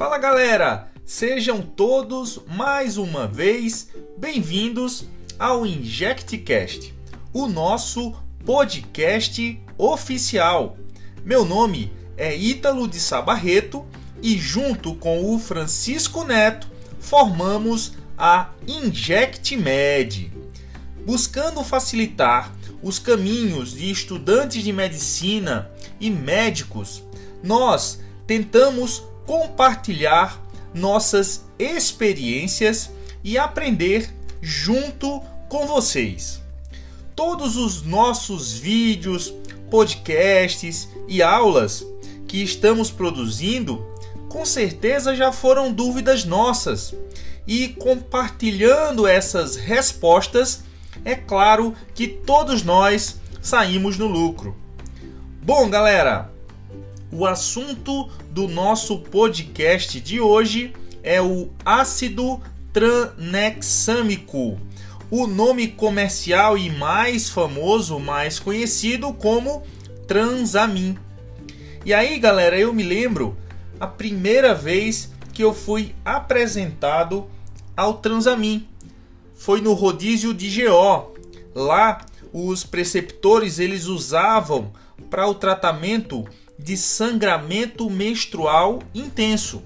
Fala galera, sejam todos mais uma vez bem-vindos ao InjectCast, o nosso podcast oficial. Meu nome é Ítalo de Sabarreto e junto com o Francisco Neto formamos a InjectMed, buscando facilitar os caminhos de estudantes de medicina e médicos. Nós tentamos compartilhar nossas experiências e aprender junto com vocês. Todos os nossos vídeos, podcasts e aulas que estamos produzindo, com certeza já foram dúvidas nossas. E compartilhando essas respostas, é claro que todos nós saímos no lucro. Bom, galera, o assunto do nosso podcast de hoje é o ácido tranexâmico, o nome comercial e mais famoso, mais conhecido como Transamin. E aí, galera, eu me lembro a primeira vez que eu fui apresentado ao Transamin. Foi no rodízio de GO. Lá, os preceptores eles usavam para o tratamento de sangramento menstrual intenso.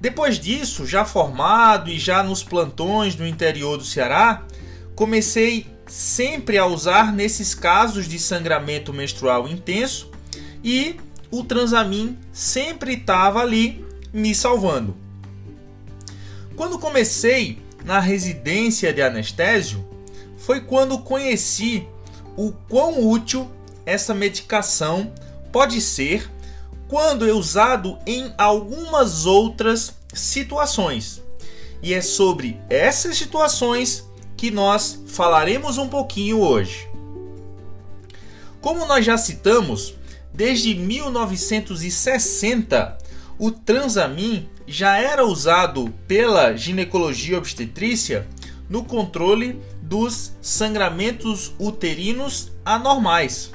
Depois disso, já formado e já nos plantões no interior do Ceará, comecei sempre a usar nesses casos de sangramento menstrual intenso e o Transamin sempre estava ali me salvando. Quando comecei na residência de anestésio, foi quando conheci o quão útil essa medicação pode ser quando é usado em algumas outras situações. E é sobre essas situações que nós falaremos um pouquinho hoje. Como nós já citamos, desde 1960 o Transamin já era usado pela ginecologia obstetrícia no controle dos sangramentos uterinos anormais.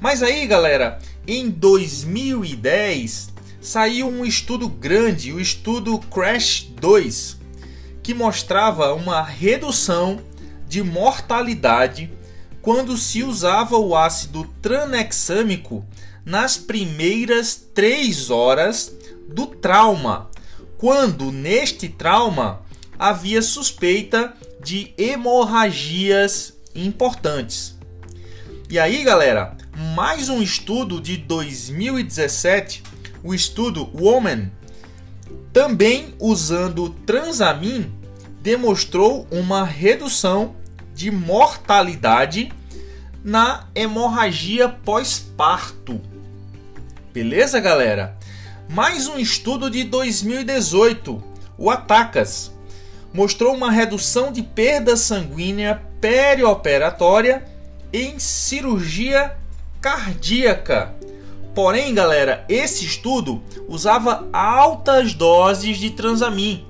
Mas aí, galera, em 2010 saiu um estudo grande, o estudo Crash 2, que mostrava uma redução de mortalidade quando se usava o ácido tranexâmico nas primeiras três horas do trauma, quando neste trauma havia suspeita de hemorragias importantes. E aí, galera, mais um estudo de 2017, o estudo Woman, também usando transamin, demonstrou uma redução de mortalidade na hemorragia pós-parto. Beleza, galera? Mais um estudo de 2018, o Atacas, mostrou uma redução de perda sanguínea perioperatória em cirurgia cardíaca. Porém, galera, esse estudo usava altas doses de transamin.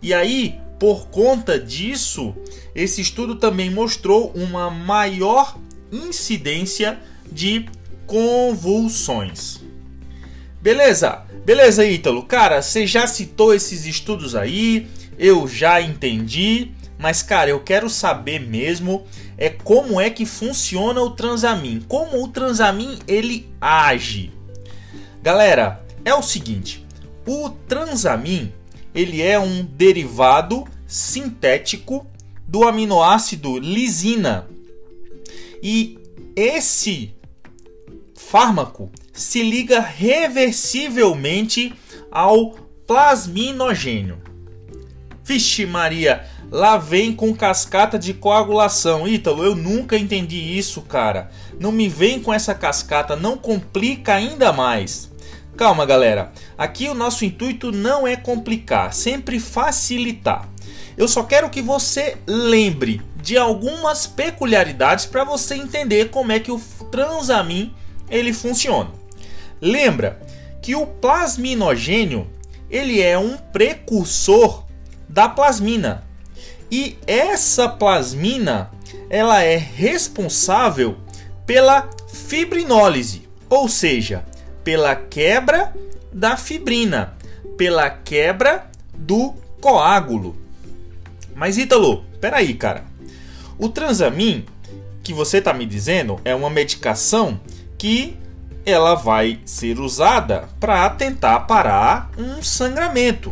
E aí, por conta disso, esse estudo também mostrou uma maior incidência de convulsões. Beleza? Beleza, Ítalo? Cara, você já citou esses estudos aí, eu já entendi, mas cara, eu quero saber mesmo é como é que funciona o transamin, como o transamin ele age. Galera, é o seguinte, o transamin ele é um derivado sintético do aminoácido lisina. E esse fármaco se liga reversivelmente ao plasminogênio. Vixe Maria, Lá vem com cascata de coagulação. Ítalo, eu nunca entendi isso, cara. Não me vem com essa cascata, não complica ainda mais. Calma, galera. Aqui o nosso intuito não é complicar, sempre facilitar. Eu só quero que você lembre de algumas peculiaridades para você entender como é que o transamin ele funciona. Lembra que o plasminogênio ele é um precursor da plasmina. E essa plasmina, ela é responsável pela fibrinólise, ou seja, pela quebra da fibrina, pela quebra do coágulo. Mas Ítalo, peraí, cara. O Transamin, que você está me dizendo, é uma medicação que ela vai ser usada para tentar parar um sangramento.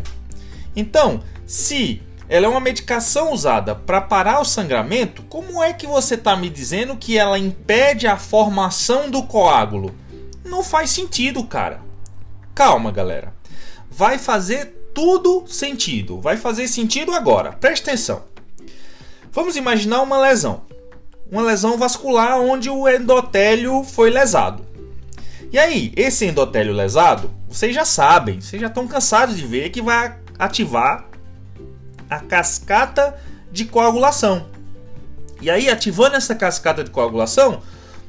Então, se ela é uma medicação usada para parar o sangramento, como é que você está me dizendo que ela impede a formação do coágulo? Não faz sentido, cara. Calma, galera. Vai fazer tudo sentido. Vai fazer sentido agora. Presta atenção. Vamos imaginar uma lesão. Uma lesão vascular onde o endotélio foi lesado. E aí, esse endotélio lesado, vocês já sabem, vocês já estão cansados de ver que vai ativar a cascata de coagulação. E aí, ativando essa cascata de coagulação,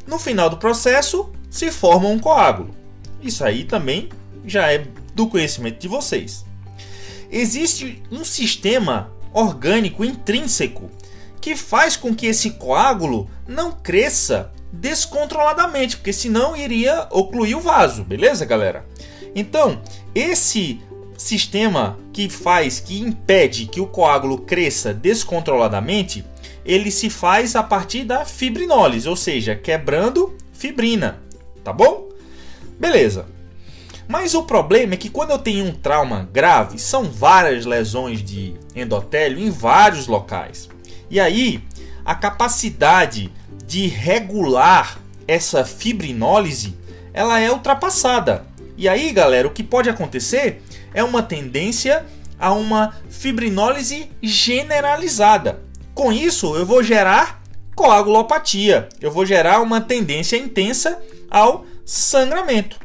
no final do processo se forma um coágulo. Isso aí também já é do conhecimento de vocês. Existe um sistema orgânico intrínseco que faz com que esse coágulo não cresça descontroladamente, porque senão iria ocluir o vaso, beleza, galera? Então, esse sistema que faz, que impede que o coágulo cresça descontroladamente, ele se faz a partir da fibrinólise, ou seja, quebrando fibrina, tá bom? Beleza. Mas o problema é que quando eu tenho um trauma grave, são várias lesões de endotélio em vários locais. E aí, a capacidade de regular essa fibrinólise, ela é ultrapassada. E aí, galera, o que pode acontecer é uma tendência a uma fibrinólise generalizada. Com isso, eu vou gerar coagulopatia, eu vou gerar uma tendência intensa ao sangramento.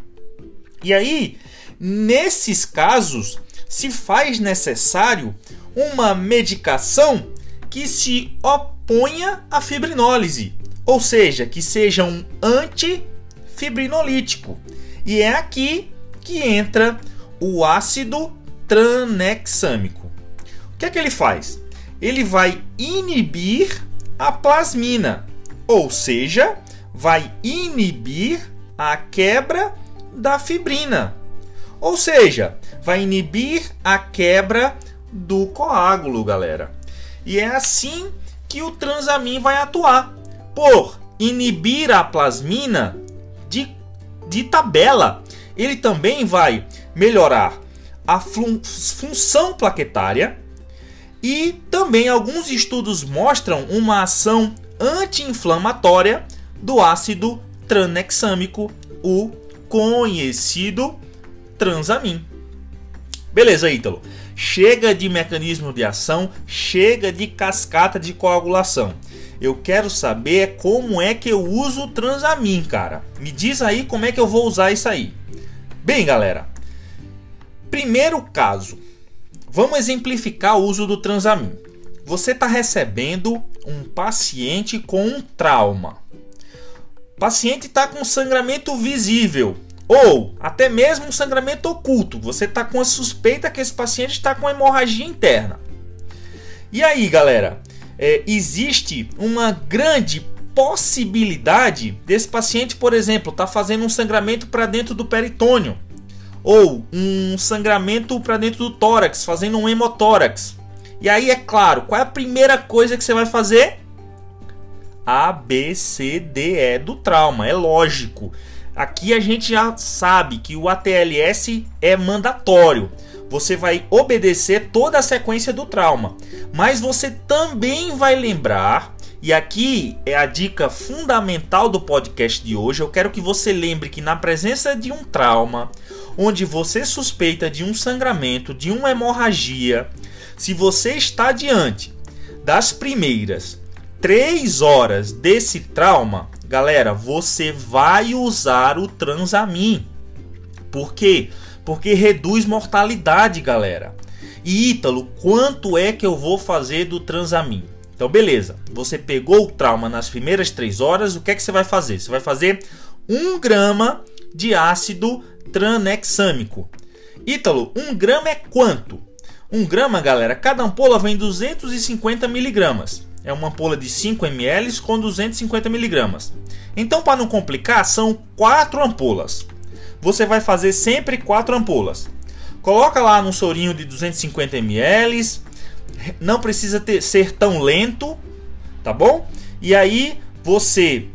E aí, nesses casos, se faz necessário uma medicação que se oponha à fibrinólise, ou seja, que seja um antifibrinolítico. E é aqui que entra o ácido tranexâmico. O que é que ele faz? Ele vai inibir a plasmina, ou seja, vai inibir a quebra da fibrina. Ou seja, vai inibir a quebra do coágulo, galera. E é assim que o transamin vai atuar. Por inibir a plasmina de tabela, ele também vai melhorar a fun função plaquetária e também alguns estudos mostram uma ação anti-inflamatória do ácido tranexâmico, o conhecido transamin. Beleza, Ítalo. Chega de mecanismo de ação, chega de cascata de coagulação. Eu quero saber como é que eu uso o Transamin, cara. Me diz aí como é que eu vou usar isso aí. Bem, galera. Primeiro caso. Vamos exemplificar o uso do Transamin. Você está recebendo um paciente com um trauma. O paciente está com sangramento visível ou até mesmo um sangramento oculto. Você está com a suspeita que esse paciente está com hemorragia interna. E aí, galera, é, existe uma grande possibilidade desse paciente, por exemplo, tá fazendo um sangramento para dentro do peritônio ou um sangramento para dentro do tórax, fazendo um hemotórax. E aí, é claro, qual é a primeira coisa que você vai fazer? A, B, C, D, E do trauma, é lógico. Aqui a gente já sabe que o ATLS é mandatório. Você vai obedecer toda a sequência do trauma, mas você também vai lembrar e aqui é a dica fundamental do podcast de hoje. Eu quero que você lembre que na presença de um trauma, onde você suspeita de um sangramento, de uma hemorragia, se você está diante das primeiras três horas desse trauma, Galera, você vai usar o Transamin. Por quê? Porque reduz mortalidade, galera. E Ítalo, quanto é que eu vou fazer do Transamin? Então, beleza. Você pegou o trauma nas primeiras três horas, o que é que você vai fazer? Você vai fazer 1 grama de ácido tranexâmico. Ítalo, 1 grama é quanto? 1 grama, galera, cada ampola vem 250 miligramas é uma ampola de 5 ml com 250 mg. Então, para não complicar, são 4 ampolas. Você vai fazer sempre 4 ampolas. Coloca lá num sorinho de 250 ml. Não precisa ter, ser tão lento, tá bom? E aí você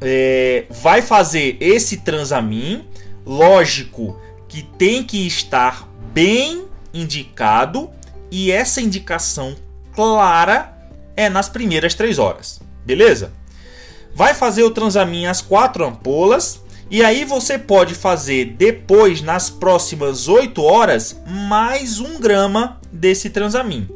é, vai fazer esse transamin. Lógico que tem que estar bem indicado e essa indicação clara é nas primeiras três horas, beleza? Vai fazer o transamin às quatro ampolas e aí você pode fazer depois, nas próximas 8 horas, mais um grama desse transamin.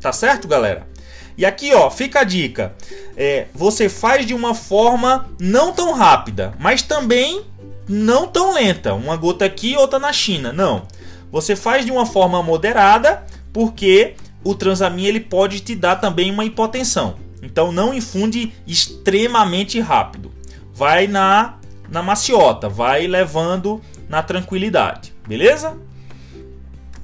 Tá certo, galera? E aqui, ó, fica a dica. É, você faz de uma forma não tão rápida, mas também não tão lenta. Uma gota aqui, outra na China. Não. Você faz de uma forma moderada, porque o transamin ele pode te dar também uma hipotensão. Então não infunde extremamente rápido. Vai na na maciota, vai levando na tranquilidade, beleza?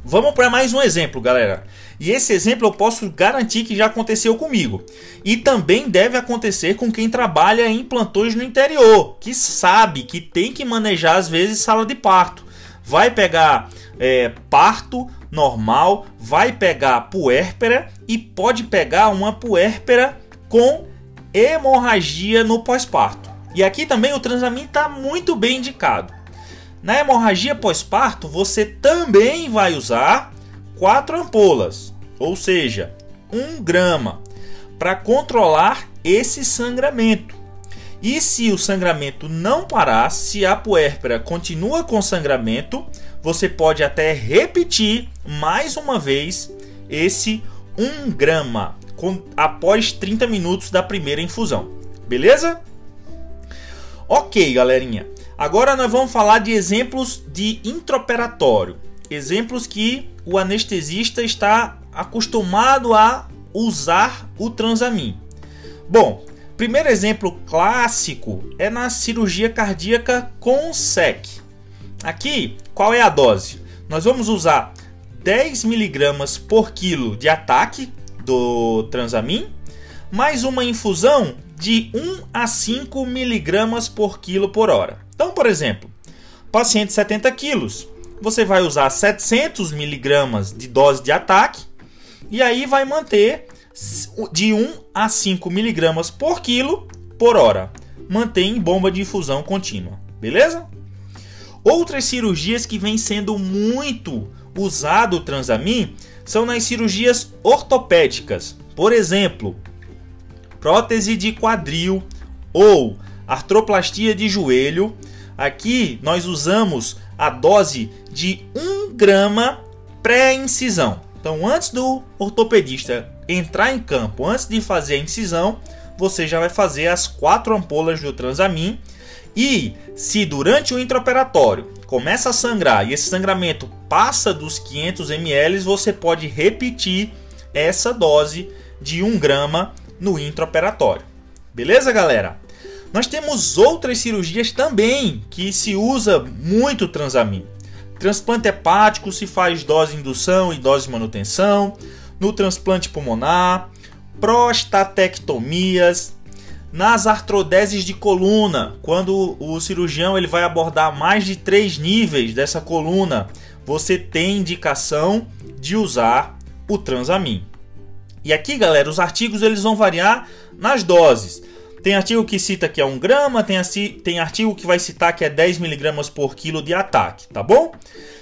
Vamos para mais um exemplo, galera. E esse exemplo eu posso garantir que já aconteceu comigo. E também deve acontecer com quem trabalha em plantões no interior, que sabe que tem que manejar às vezes sala de parto. Vai pegar é, parto normal, vai pegar puérpera e pode pegar uma puérpera com hemorragia no pós-parto. E aqui também o Transamin está muito bem indicado. Na hemorragia pós-parto, você também vai usar quatro ampolas, ou seja, 1 grama, para controlar esse sangramento. E se o sangramento não parar, se a puérpera continua com sangramento, você pode até repetir mais uma vez esse 1 grama com, após 30 minutos da primeira infusão. Beleza? Ok, galerinha. Agora nós vamos falar de exemplos de intraoperatório. Exemplos que o anestesista está acostumado a usar o transamin. Bom, primeiro exemplo clássico é na cirurgia cardíaca com SEC. Aqui, qual é a dose? Nós vamos usar 10 miligramas por quilo de ataque do transamin, mais uma infusão de 1 a 5 miligramas por quilo por hora. Então, por exemplo, paciente 70 quilos, você vai usar 700 miligramas de dose de ataque e aí vai manter de 1 a 5 miligramas por quilo por hora. Mantém bomba de infusão contínua, beleza? Outras cirurgias que vem sendo muito usado o transamin são nas cirurgias ortopédicas. Por exemplo, prótese de quadril ou artroplastia de joelho. Aqui nós usamos a dose de 1 grama pré-incisão. Então, antes do ortopedista entrar em campo, antes de fazer a incisão, você já vai fazer as quatro ampolas do Transamin. E se durante o intraoperatório começa a sangrar e esse sangramento passa dos 500 ml, você pode repetir essa dose de 1 grama no intraoperatório. Beleza, galera? Nós temos outras cirurgias também que se usa muito transamin. Transplante hepático se faz dose indução e dose manutenção, no transplante pulmonar, prostatectomias, nas artrodeses de coluna, quando o cirurgião ele vai abordar mais de três níveis dessa coluna, você tem indicação de usar o transamin. E aqui, galera, os artigos eles vão variar nas doses. Tem artigo que cita que é 1 grama, tem, tem artigo que vai citar que é 10 miligramas por quilo de ataque, tá bom?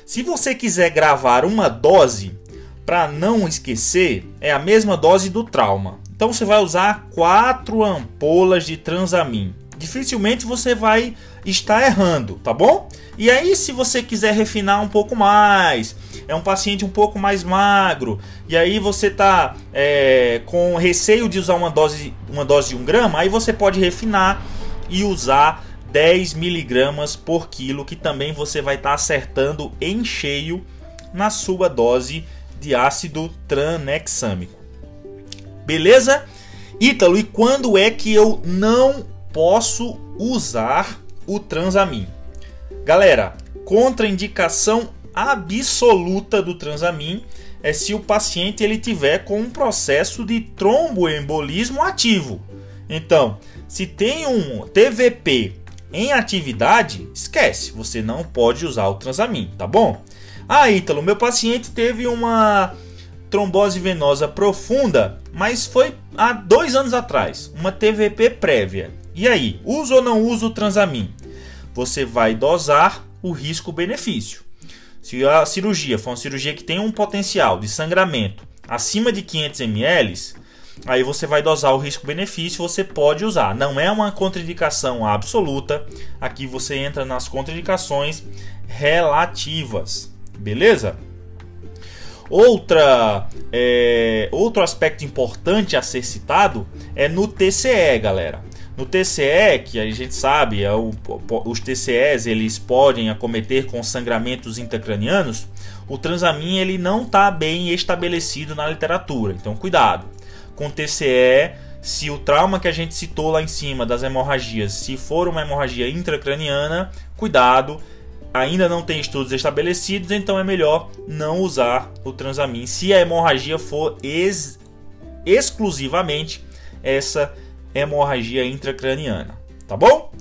Se você quiser gravar uma dose, para não esquecer, é a mesma dose do trauma. Então você vai usar 4 ampolas de transamin. Dificilmente você vai estar errando, tá bom? E aí, se você quiser refinar um pouco mais, é um paciente um pouco mais magro, e aí você tá é, com receio de usar uma dose, uma dose de 1 grama, aí você pode refinar e usar 10 miligramas por quilo, que também você vai estar tá acertando em cheio na sua dose de ácido tranexâmico. Beleza? Ítalo, e quando é que eu não posso usar o transamin? Galera, contraindicação absoluta do transamin é se o paciente ele tiver com um processo de tromboembolismo ativo. Então, se tem um TVP em atividade, esquece, você não pode usar o transamin, tá bom? Ah, Ítalo, meu paciente teve uma trombose venosa profunda, mas foi há dois anos atrás, uma TVP prévia. E aí, uso ou não uso o transamin? Você vai dosar o risco-benefício. Se a cirurgia for uma cirurgia que tem um potencial de sangramento acima de 500 ml, aí você vai dosar o risco-benefício, você pode usar. Não é uma contraindicação absoluta. Aqui você entra nas contraindicações relativas, beleza? Outra, é, outro aspecto importante a ser citado é no TCE, galera. No TCE, que a gente sabe, é o, os TCEs eles podem acometer com sangramentos intracranianos, o transamin ele não está bem estabelecido na literatura. Então, cuidado. Com TCE, se o trauma que a gente citou lá em cima das hemorragias, se for uma hemorragia intracraniana, cuidado, ainda não tem estudos estabelecidos, então é melhor não usar o transamin se a hemorragia for ex exclusivamente essa hemorragia intracraniana, tá bom?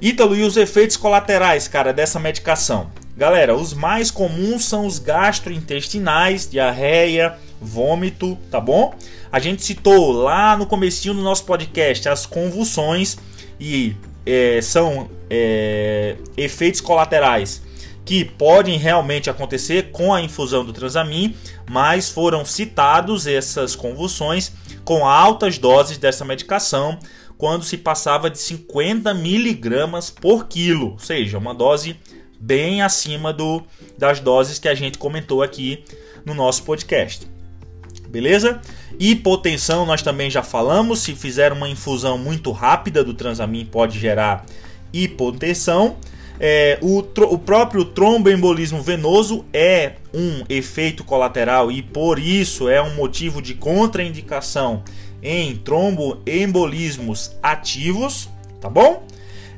Ítalo, e os efeitos colaterais, cara, dessa medicação? Galera, os mais comuns são os gastrointestinais, diarreia, vômito, tá bom? A gente citou lá no comecinho do nosso podcast as convulsões e é, são é, efeitos colaterais que podem realmente acontecer com a infusão do transamin, mas foram citados essas convulsões com altas doses dessa medicação quando se passava de 50 miligramas por quilo, ou seja, uma dose bem acima do, das doses que a gente comentou aqui no nosso podcast. Beleza? Hipotensão nós também já falamos, se fizer uma infusão muito rápida do transamin pode gerar hipotensão. É, o, o próprio tromboembolismo venoso é um efeito colateral e por isso é um motivo de contraindicação em tromboembolismos ativos, tá bom?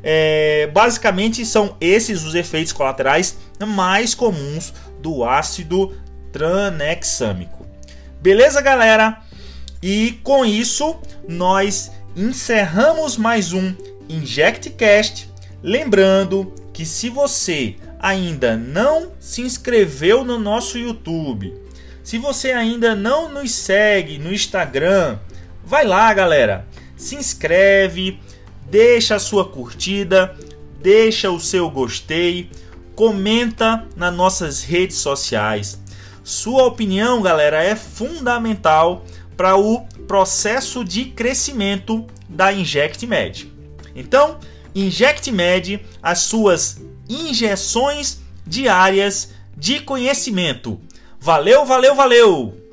É, basicamente são esses os efeitos colaterais mais comuns do ácido tranexâmico. Beleza, galera? E com isso nós encerramos mais um InjectCast. Lembrando que se você ainda não se inscreveu no nosso YouTube, se você ainda não nos segue no Instagram, vai lá, galera. Se inscreve, deixa a sua curtida, deixa o seu gostei, comenta nas nossas redes sociais. Sua opinião, galera, é fundamental para o processo de crescimento da InjectMed. Então, InjectMed, as suas injeções diárias de conhecimento. Valeu, valeu, valeu!